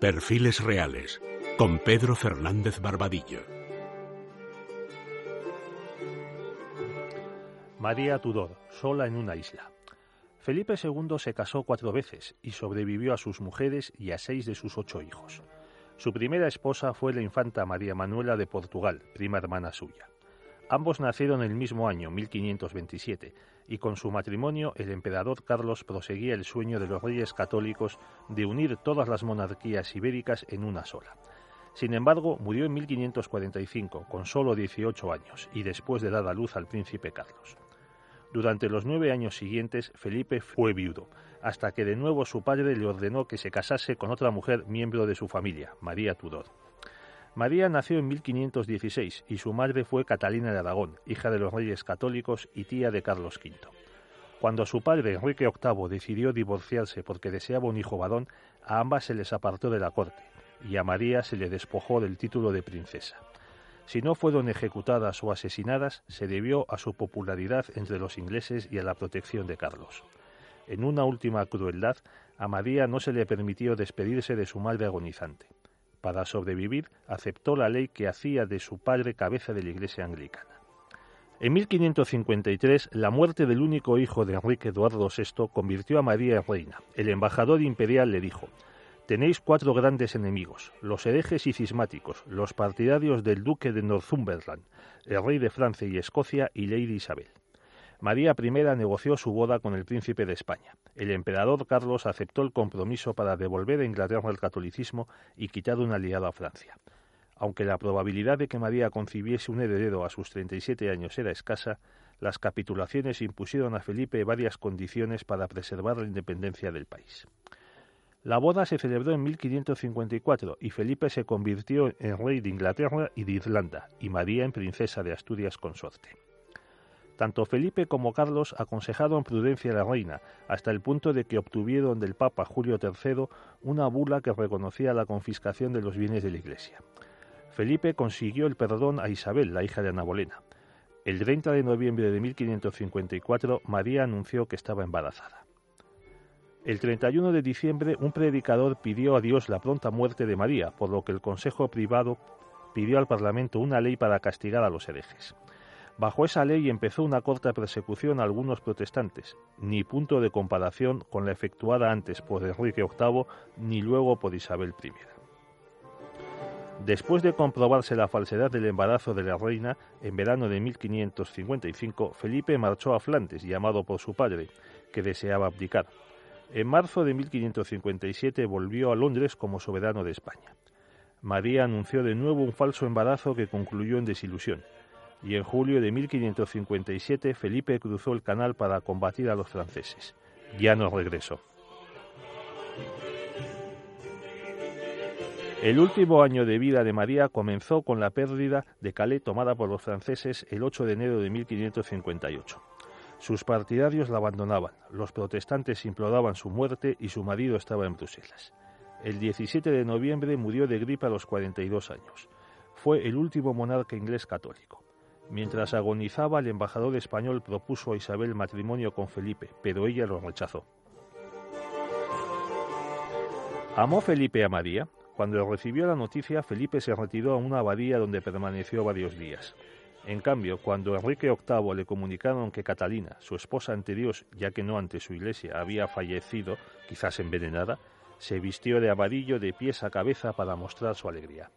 Perfiles Reales con Pedro Fernández Barbadillo. María Tudor, sola en una isla. Felipe II se casó cuatro veces y sobrevivió a sus mujeres y a seis de sus ocho hijos. Su primera esposa fue la infanta María Manuela de Portugal, prima hermana suya. Ambos nacieron el mismo año, 1527, y con su matrimonio el emperador Carlos proseguía el sueño de los reyes católicos de unir todas las monarquías ibéricas en una sola. Sin embargo, murió en 1545, con solo 18 años, y después de dar a luz al príncipe Carlos. Durante los nueve años siguientes, Felipe fue viudo, hasta que de nuevo su padre le ordenó que se casase con otra mujer miembro de su familia, María Tudor. María nació en 1516 y su madre fue Catalina de Aragón, hija de los reyes católicos y tía de Carlos V. Cuando su padre Enrique VIII decidió divorciarse porque deseaba un hijo varón, a ambas se les apartó de la corte y a María se le despojó del título de princesa. Si no fueron ejecutadas o asesinadas, se debió a su popularidad entre los ingleses y a la protección de Carlos. En una última crueldad, a María no se le permitió despedirse de su madre agonizante. Para sobrevivir, aceptó la ley que hacía de su padre cabeza de la Iglesia anglicana. En 1553, la muerte del único hijo de Enrique Eduardo VI convirtió a María en reina. El embajador imperial le dijo, Tenéis cuatro grandes enemigos, los herejes y cismáticos, los partidarios del duque de Northumberland, el rey de Francia y Escocia y Lady Isabel. María I negoció su boda con el príncipe de España. El emperador Carlos aceptó el compromiso para devolver a Inglaterra el catolicismo y quitar un aliado a Francia. Aunque la probabilidad de que María concibiese un heredero a sus 37 años era escasa, las capitulaciones impusieron a Felipe varias condiciones para preservar la independencia del país. La boda se celebró en 1554 y Felipe se convirtió en rey de Inglaterra y de Irlanda, y María en princesa de Asturias consorte. Tanto Felipe como Carlos aconsejaron prudencia a la reina, hasta el punto de que obtuvieron del Papa Julio III una bula que reconocía la confiscación de los bienes de la Iglesia. Felipe consiguió el perdón a Isabel, la hija de Ana Bolena. El 30 de noviembre de 1554, María anunció que estaba embarazada. El 31 de diciembre, un predicador pidió a Dios la pronta muerte de María, por lo que el Consejo Privado pidió al Parlamento una ley para castigar a los herejes. Bajo esa ley empezó una corta persecución a algunos protestantes, ni punto de comparación con la efectuada antes por Enrique VIII ni luego por Isabel I. Después de comprobarse la falsedad del embarazo de la reina, en verano de 1555, Felipe marchó a Flandes, llamado por su padre, que deseaba abdicar. En marzo de 1557 volvió a Londres como soberano de España. María anunció de nuevo un falso embarazo que concluyó en desilusión y en julio de 1557 Felipe cruzó el canal para combatir a los franceses. Ya no regresó. El último año de vida de María comenzó con la pérdida de Calais tomada por los franceses el 8 de enero de 1558. Sus partidarios la abandonaban, los protestantes imploraban su muerte y su marido estaba en Bruselas. El 17 de noviembre murió de gripe a los 42 años. Fue el último monarca inglés católico. Mientras agonizaba, el embajador español propuso a Isabel matrimonio con Felipe, pero ella lo rechazó. ¿Amó Felipe a María? Cuando recibió la noticia, Felipe se retiró a una abadía donde permaneció varios días. En cambio, cuando Enrique VIII le comunicaron que Catalina, su esposa ante Dios, ya que no ante su iglesia, había fallecido, quizás envenenada, se vistió de abadillo de pies a cabeza para mostrar su alegría.